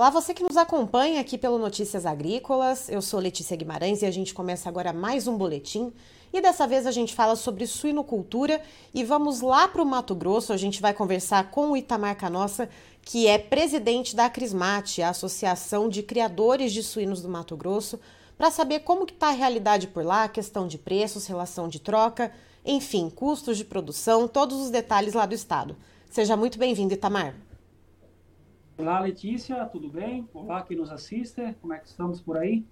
Olá, você que nos acompanha aqui pelo Notícias Agrícolas. Eu sou Letícia Guimarães e a gente começa agora mais um boletim. E dessa vez a gente fala sobre suinocultura e vamos lá para o Mato Grosso. A gente vai conversar com o Itamar Canossa, que é presidente da Crismate, a Associação de Criadores de Suínos do Mato Grosso, para saber como que está a realidade por lá, questão de preços, relação de troca, enfim, custos de produção, todos os detalhes lá do estado. Seja muito bem-vindo, Itamar. Olá, Letícia, tudo bem? Olá, quem nos assiste, como é que estamos por aí?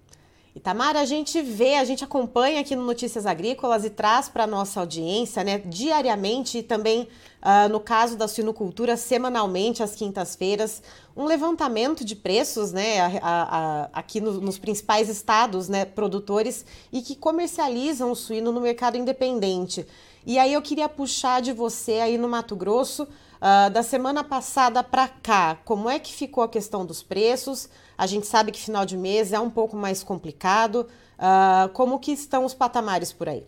Itamar, a gente vê, a gente acompanha aqui no Notícias Agrícolas e traz para a nossa audiência, né, diariamente e também, uh, no caso da suinocultura, semanalmente, às quintas-feiras, um levantamento de preços, né, a, a, a, aqui no, nos principais estados, né, produtores e que comercializam o suíno no mercado independente. E aí eu queria puxar de você aí no Mato Grosso, Uh, da semana passada para cá, como é que ficou a questão dos preços? A gente sabe que final de mês é um pouco mais complicado. Uh, como que estão os patamares por aí?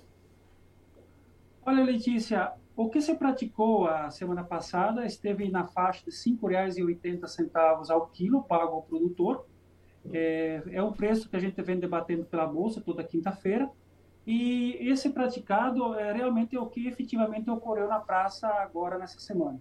Olha, Letícia, o que se praticou a semana passada esteve na faixa de R$ 5,80 ao quilo pago ao produtor. É, é um preço que a gente vem debatendo pela Bolsa toda quinta-feira. E esse praticado é realmente o que efetivamente ocorreu na praça agora nessa semana.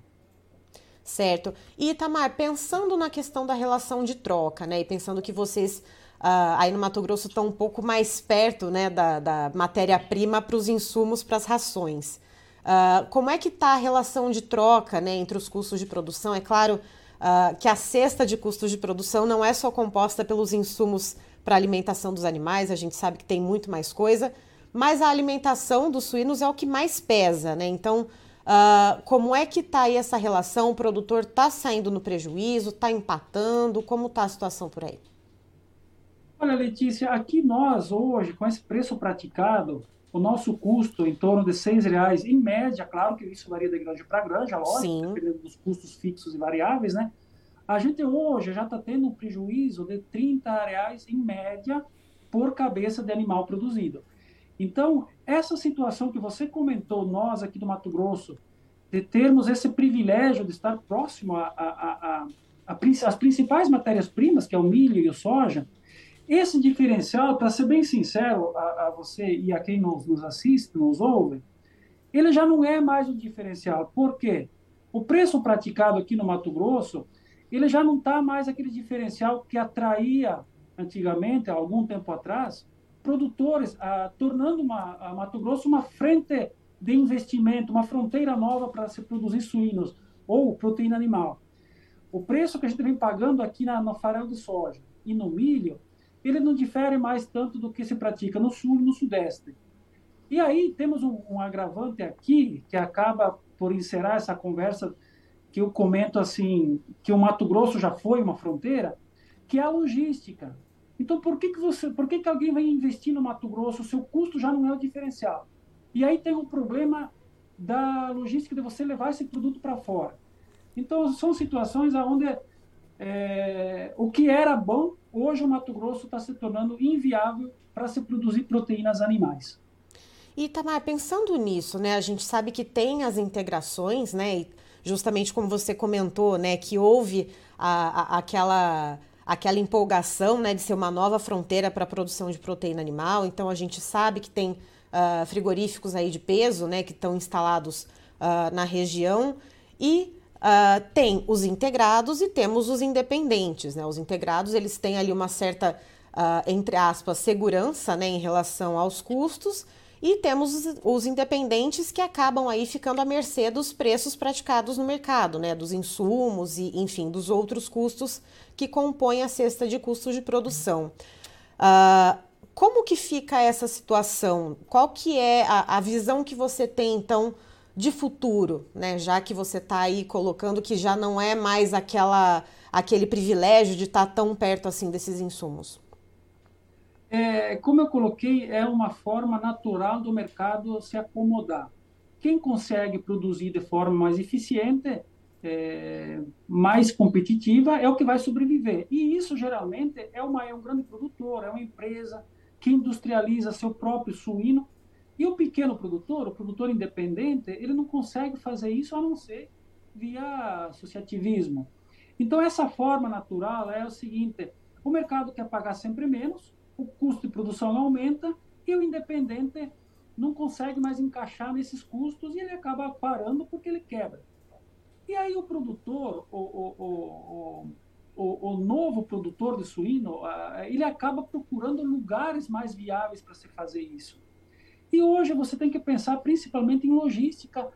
Certo. E Itamar, pensando na questão da relação de troca, né? E pensando que vocês uh, aí no Mato Grosso estão um pouco mais perto né, da, da matéria-prima para os insumos para as rações. Uh, como é que está a relação de troca né, entre os custos de produção? É claro uh, que a cesta de custos de produção não é só composta pelos insumos para alimentação dos animais, a gente sabe que tem muito mais coisa, mas a alimentação dos suínos é o que mais pesa, né? Então, Uh, como é que está aí essa relação? O produtor está saindo no prejuízo, está empatando? Como está a situação por aí? Olha, Letícia, aqui nós hoje, com esse preço praticado, o nosso custo em torno de seis reais, em média, claro que isso varia de granja para granja, lógico, Sim. dependendo dos custos fixos e variáveis, né? A gente hoje já está tendo um prejuízo de 30 reais em média por cabeça de animal produzido. Então, essa situação que você comentou, nós aqui do Mato Grosso, de termos esse privilégio de estar próximo às principais matérias-primas, que é o milho e o soja, esse diferencial, para ser bem sincero a, a, você e a quem nos, nos assiste, nos ouve, ele já não é mais o diferencial. Por quê? O preço praticado aqui no Mato Grosso, ele já não está mais aquele diferencial que atraía antigamente, há algum tempo atrás, produtores, ah, tornando uma, a Mato Grosso uma frente de investimento, uma fronteira nova para se produzir suínos ou proteína animal. O preço que a gente vem pagando aqui na, no farelo de soja e no milho, ele não difere mais tanto do que se pratica no sul e no sudeste. E aí temos um, um agravante aqui que acaba por encerrar essa conversa que eu comento assim, que o Mato Grosso já foi uma fronteira, que é a logística. Então, por que, que, você, por que, que alguém vai investir no Mato Grosso? O seu custo já não é o diferencial. E aí tem o problema da logística de você levar esse produto para fora. Então, são situações onde é, o que era bom, hoje o Mato Grosso está se tornando inviável para se produzir proteínas animais. E Tamar, pensando nisso, né, a gente sabe que tem as integrações, né, justamente como você comentou, né, que houve a, a, aquela aquela empolgação né, de ser uma nova fronteira para a produção de proteína animal. Então a gente sabe que tem uh, frigoríficos aí de peso né, que estão instalados uh, na região e uh, tem os integrados e temos os independentes. Né? Os integrados eles têm ali uma certa, entre aspas, segurança né, em relação aos custos e temos os, independentes que acabam aí ficando à mercê dos preços praticados no mercado, né? Dos insumos e, enfim, dos outros custos que compõem a cesta de custos de produção. Uh, como que fica essa situação? Qual que é a, a visão que você tem, então, de futuro, né? Já que você está aí colocando que já não é mais aquela, aquele privilégio de estar tá tão perto assim desses insumos é, como eu coloquei, é uma forma natural do mercado se acomodar. Quem consegue produzir de forma mais eficiente, é, mais competitiva, é o que vai sobreviver. E isso, geralmente, é, uma, é um grande produtor, é uma empresa que industrializa seu próprio suíno. E o pequeno produtor, o produtor independente, ele não consegue fazer isso a não ser via associativismo. Então, essa forma natural é o seguinte: o mercado quer pagar sempre menos, o custo de produção aumenta e o independente não consegue mais encaixar nesses custos e ele acaba parando porque ele quebra. E aí o produtor, o, o, o, o novo produtor de suíno, ele acaba procurando lugares mais viáveis para se fazer isso. E hoje você tem que pensar principalmente em logística,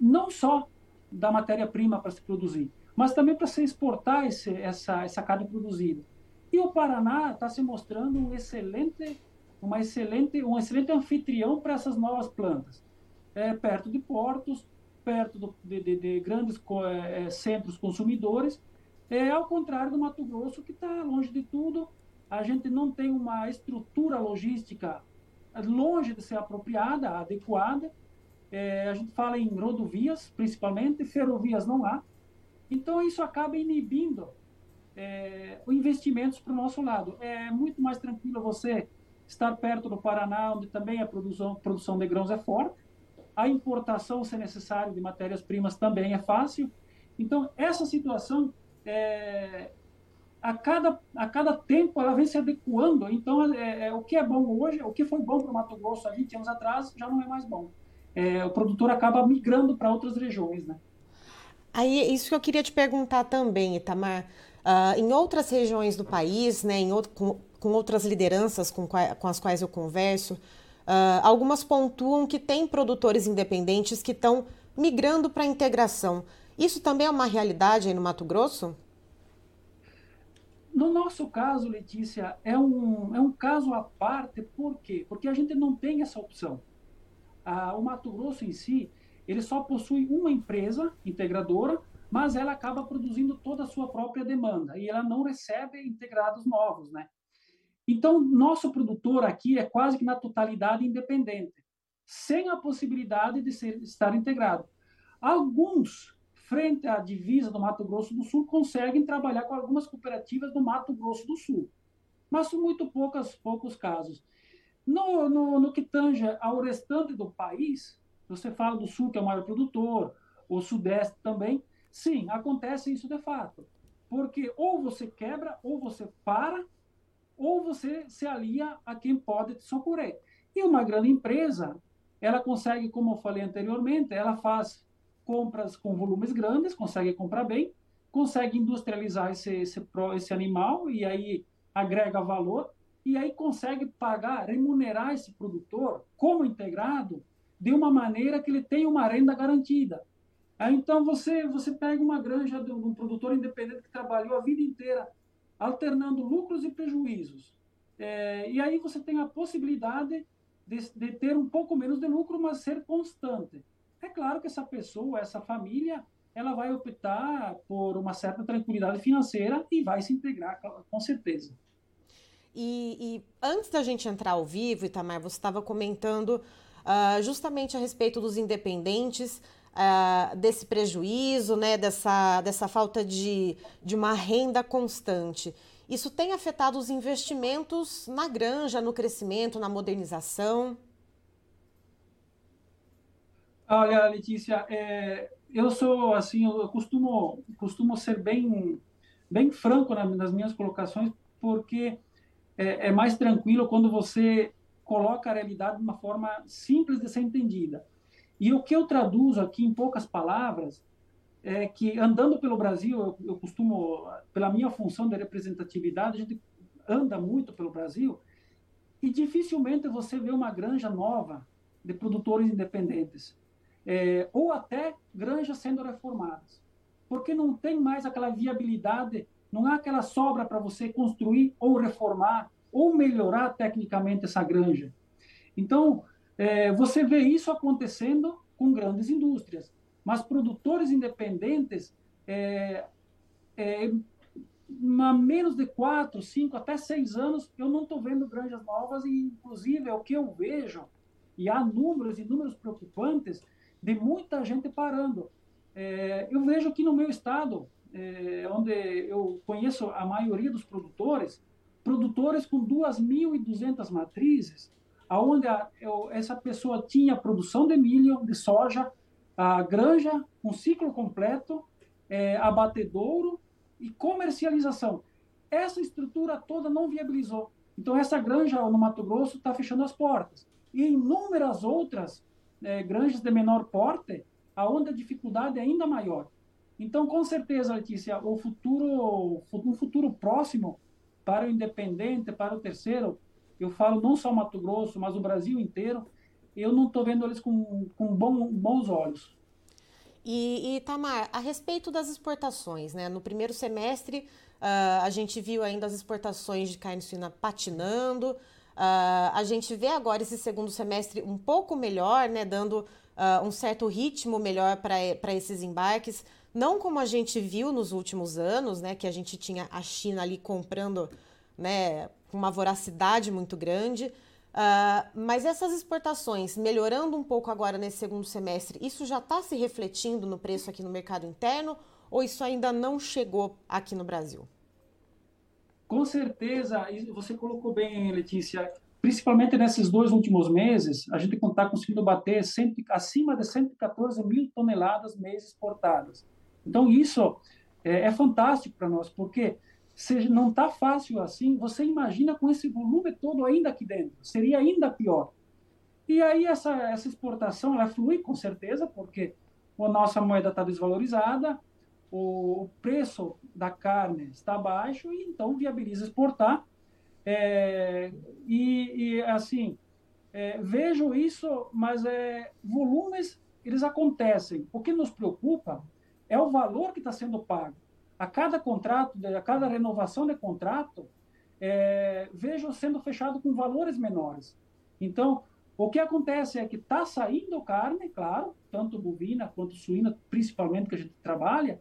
não só da matéria-prima para se produzir, mas também para se exportar esse, essa, essa carne produzida. E o Paraná está se mostrando um excelente uma excelente, um excelente anfitrião para essas novas plantas. É, perto de portos, perto do, de, de, de, grandes é, é, centros consumidores, é, ao contrário do Mato Grosso, que está longe de tudo. A gente não tem uma estrutura logística longe de ser apropriada, adequada. É, a gente fala em rodovias, principalmente, ferrovias não há. Então, isso acaba inibindo é, investimentos para o nosso lado. É muito mais tranquilo você estar perto do Paraná, onde também a produção, produção de grãos é forte. A importação, se necessário, de matérias-primas também é fácil. Então, essa situação, é, a, cada, a cada tempo, ela vem se adequando. Então, é, é, o que é bom hoje, o que foi bom para o Mato Grosso há 20 anos atrás, já não é mais bom. É, o produtor acaba migrando para outras regiões, né? Aí, isso que eu queria te perguntar também, Itamar. Uh, em outras regiões do país, né, outro, com, com outras lideranças com, com as quais eu converso, uh, algumas pontuam que tem produtores independentes que estão migrando para a integração. Isso também é uma realidade aí no Mato Grosso? No nosso caso, Letícia, é um, é um caso à parte, por quê? Porque a gente não tem essa opção. Ah, o Mato Grosso em si, ele só possui uma empresa integradora, mas ela acaba produzindo toda a sua própria demanda e ela não recebe integrados novos, né? Então, nosso produtor aqui é quase que na totalidade independente, sem a possibilidade de ser, estar integrado. Alguns, frente à divisa do Mato Grosso do Sul, conseguem trabalhar com algumas cooperativas do Mato Grosso do Sul, mas são muito poucas, poucos casos. No, no, no que tange ao restante do país, você fala do Sul, que é o maior produtor, o Sudeste também, sim, acontece isso de fato. Porque ou você quebra, ou você para, ou você se alia a quem pode te socorrer. E uma grande empresa, ela consegue, como eu falei anteriormente, ela faz compras com volumes grandes, consegue comprar bem, consegue industrializar esse, esse, esse animal e aí agrega valor, e aí consegue pagar, remunerar esse produtor como integrado de uma maneira que ele tenha uma renda garantida. Então você você pega uma granja de um produtor independente que trabalhou a vida inteira alternando lucros e prejuízos. É, e aí você tem a possibilidade de, de, ter um pouco menos de lucro, mas ser constante. É claro que essa pessoa, essa família, ela vai optar por uma certa tranquilidade financeira e vai se integrar com certeza. E, e antes da gente entrar ao vivo, Itamar, você estava comentando uh, justamente a respeito dos independentes uh, desse prejuízo, né, dessa, dessa falta de, de uma renda constante. Isso tem afetado os investimentos na granja, no crescimento, na modernização? Olha, Letícia, é, eu sou assim, eu costumo, costumo ser bem, bem franco nas minhas colocações, porque é, é mais tranquilo quando você coloca a realidade de uma forma simples de ser entendida. E o que eu traduzo aqui em poucas palavras é que, andando pelo Brasil, eu, eu costumo, pela minha função de representatividade, a gente anda muito pelo Brasil e dificilmente você vê uma granja nova de produtores independentes, é, ou até granjas sendo reformadas, porque não tem mais aquela viabilidade, não há aquela sobra para você construir ou reformar ou melhorar tecnicamente essa granja. Então, é, você vê isso acontecendo com grandes indústrias, mas produtores independentes, é, é, há menos de quatro, cinco, até seis anos, eu não estou vendo granjas novas, e inclusive é o que eu vejo, e há números e números preocupantes de muita gente parando. É, eu vejo aqui no meu estado, é, onde eu conheço a maioria dos produtores, produtores com 2.200 matrizes, aonde a, eu, essa pessoa tinha produção de milho, de soja, a granja, um ciclo completo, é, abatedouro e comercialização. Essa estrutura toda não viabilizou. Então, essa granja no Mato Grosso está fechando as portas. E inúmeras outras é, granjas de menor porte, aonde a dificuldade é ainda maior. Então, com certeza, Letícia, o futuro, um futuro próximo para o independente, para o terceiro, eu falo não só Mato Grosso, mas o Brasil inteiro, eu não estou vendo eles com, com bom, bons olhos. E, e, Tamar, a respeito das exportações, né? No primeiro semestre, uh, a gente viu ainda as exportações de carne suína patinando. Uh, a gente vê agora esse segundo semestre um pouco melhor, né? Dando uh, um certo ritmo melhor para esses embarques. Não como a gente viu nos últimos anos, né? Que a gente tinha a China ali comprando, né? Com uma voracidade muito grande. Uh, mas essas exportações melhorando um pouco agora nesse segundo semestre, isso já está se refletindo no preço aqui no mercado interno ou isso ainda não chegou aqui no Brasil? Com certeza, você colocou bem, Letícia. Principalmente nesses dois últimos meses, a gente está conseguindo bater sempre, acima de 114 mil toneladas mês exportadas. Então, isso é, é fantástico para nós, porque se não está fácil assim, você imagina com esse volume todo ainda aqui dentro, seria ainda pior. E aí essa, essa exportação, ela flui com certeza, porque a nossa moeda está desvalorizada, o, preço da carne está baixo, e então viabiliza exportar. É, e, e, assim, é, vejo isso, mas é, volumes, eles acontecem. O que nos preocupa é o valor que está sendo pago a cada contrato, a cada renovação de contrato, é, vejo sendo fechado com valores menores. Então, o que acontece é que está saindo carne, claro, tanto bovina quanto suína, principalmente que a gente trabalha,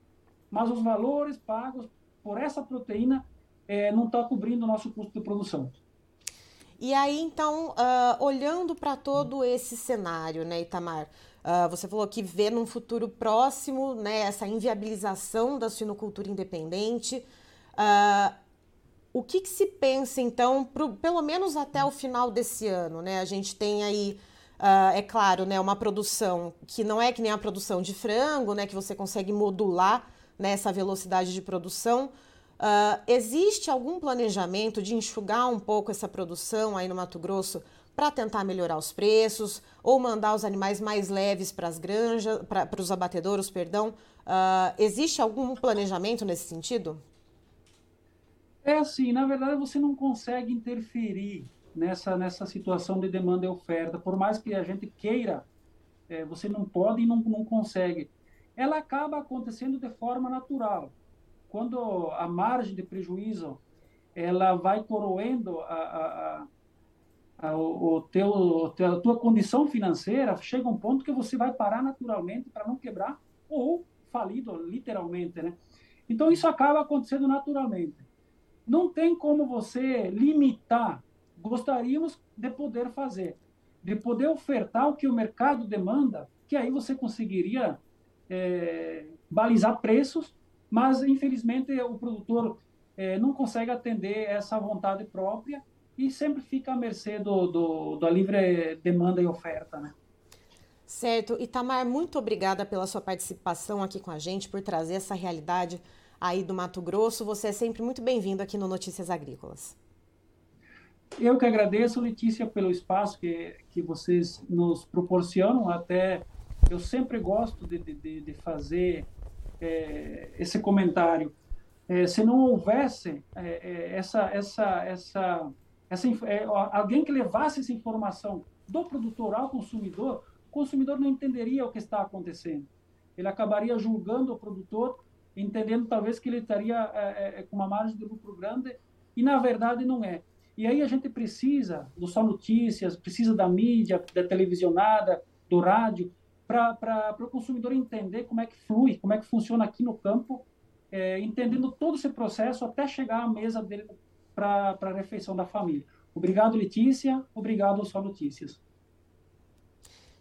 mas os valores pagos por essa proteína é, não estão tá cobrindo o nosso custo de produção. E aí, então, uh, olhando para todo esse cenário, né, Itamar, Uh, você falou que vê num futuro próximo né, essa inviabilização da suinocultura independente. Uh, o que, que, se pensa, então, pro, pelo menos até o final desse ano? Né? A gente tem aí, uh, é claro, né, uma produção que não é que nem a produção de frango, né, que você consegue modular né, essa velocidade de produção. existe algum planejamento de enxugar um pouco essa produção aí no Mato Grosso para tentar melhorar os preços ou mandar os animais mais leves para as granjas, para os abatedouros, perdão. Uh, existe algum planejamento nesse sentido? É assim, na verdade você não consegue interferir nessa nessa situação de demanda e oferta, por mais que a gente queira, é, você não pode e não, não consegue. Ela acaba acontecendo de forma natural. Quando a margem de prejuízo ela vai coroendo a, a, a o, teu, a tua condição financeira chega um ponto que você vai parar naturalmente para não quebrar ou falido, literalmente, né? Então isso acaba acontecendo naturalmente. Não tem como você limitar. Gostaríamos de poder fazer, de poder ofertar o que o mercado demanda, que aí você conseguiria é, balizar preços, mas infelizmente o produtor é, não consegue atender essa vontade própria e sempre fica à mercê do, do, da livre demanda e oferta, né? Certo. Itamar, muito obrigada pela sua participação aqui com a gente, por trazer essa realidade aí do Mato Grosso. Você é sempre muito bem-vindo aqui no Notícias Agrícolas. Eu que agradeço, Letícia, pelo espaço que, que vocês nos proporcionam. Até eu sempre gosto de, de, de fazer é, esse comentário. É, se não houvesse é, é essa, essa, essa essa, é, alguém que levasse essa informação do produtor ao consumidor, o consumidor não entenderia o que está acontecendo. Ele acabaria julgando o produtor, entendendo talvez que ele estaria é, é, é, com uma margem de lucro grande, e na verdade não é. E aí a gente precisa do Só Notícias, precisa da mídia, da televisionada, do rádio, para o consumidor entender como é que flui, como é que funciona aqui no campo, é, entendendo todo esse processo até chegar à mesa dele para a refeição da família. Obrigado, Letícia. Obrigado ao Só Notícias.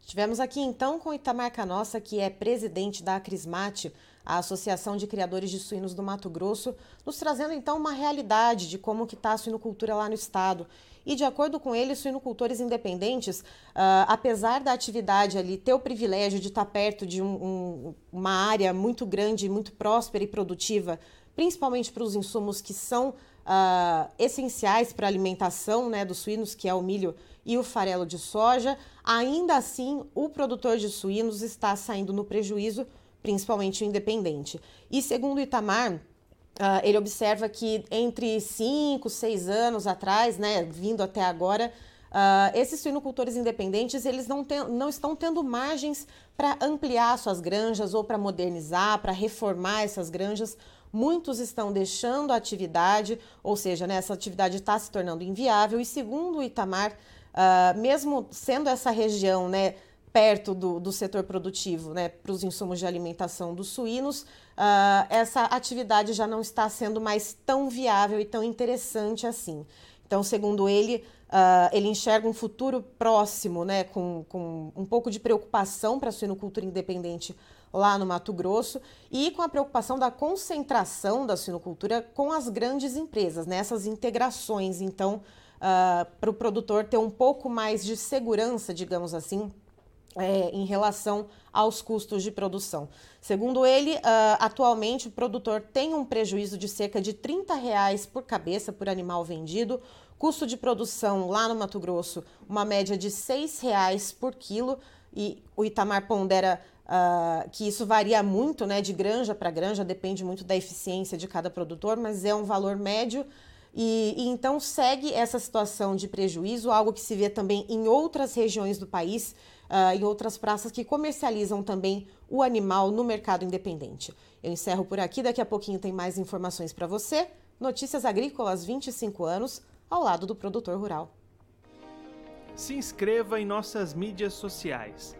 Estivemos aqui então com Itamar Canossa, que é presidente da Acrismate, a Associação de Criadores de Suínos do Mato Grosso, nos trazendo então uma realidade de como que está a suinocultura lá no estado. E de acordo com ele, suinocultores independentes, uh, apesar da atividade ali ter o privilégio de estar perto de um, um, uma área muito grande, muito próspera e produtiva, principalmente para os insumos que são uh, essenciais para a alimentação né, dos suínos, que é o milho e o farelo de soja. Ainda assim, o produtor de suínos está saindo no prejuízo, principalmente o independente. E segundo o Itamar, Uh, ele observa que entre 5, 6 anos atrás, né, vindo até agora, uh, esses suinocultores independentes eles não, tem, não estão tendo margens para ampliar suas granjas ou para modernizar, para reformar essas granjas. Muitos estão deixando a atividade, ou seja, né, essa atividade está se tornando inviável. E segundo o Itamar, uh, mesmo sendo essa região né, perto do, do setor produtivo né, para os insumos de alimentação dos suínos, uh, essa atividade já não está sendo mais tão viável e tão interessante assim. Então, segundo ele, uh, ele enxerga um futuro próximo, né, com, com um pouco de preocupação para a suinocultura independente lá no Mato Grosso e com a preocupação da concentração da suinocultura com as grandes empresas, nessas né, integrações. Então, uh, para o produtor ter um pouco mais de segurança, digamos assim, é, em relação aos custos de produção. Segundo ele, uh, atualmente o produtor tem um prejuízo de cerca de 30 reais por cabeça por animal vendido, custo de produção lá no Mato Grosso, uma média de 6 reais por quilo, e o Itamar pondera uh, que isso varia muito né, de granja para granja, depende muito da eficiência de cada produtor, mas é um valor médio. E, e, então segue essa situação de prejuízo, algo que se vê também em outras regiões do país, uh, em outras praças que comercializam também o animal no mercado independente. Eu encerro por aqui, daqui a pouquinho tem mais informações para você. Notícias Agrícolas 25 anos, ao lado do produtor rural. Se inscreva em nossas mídias sociais.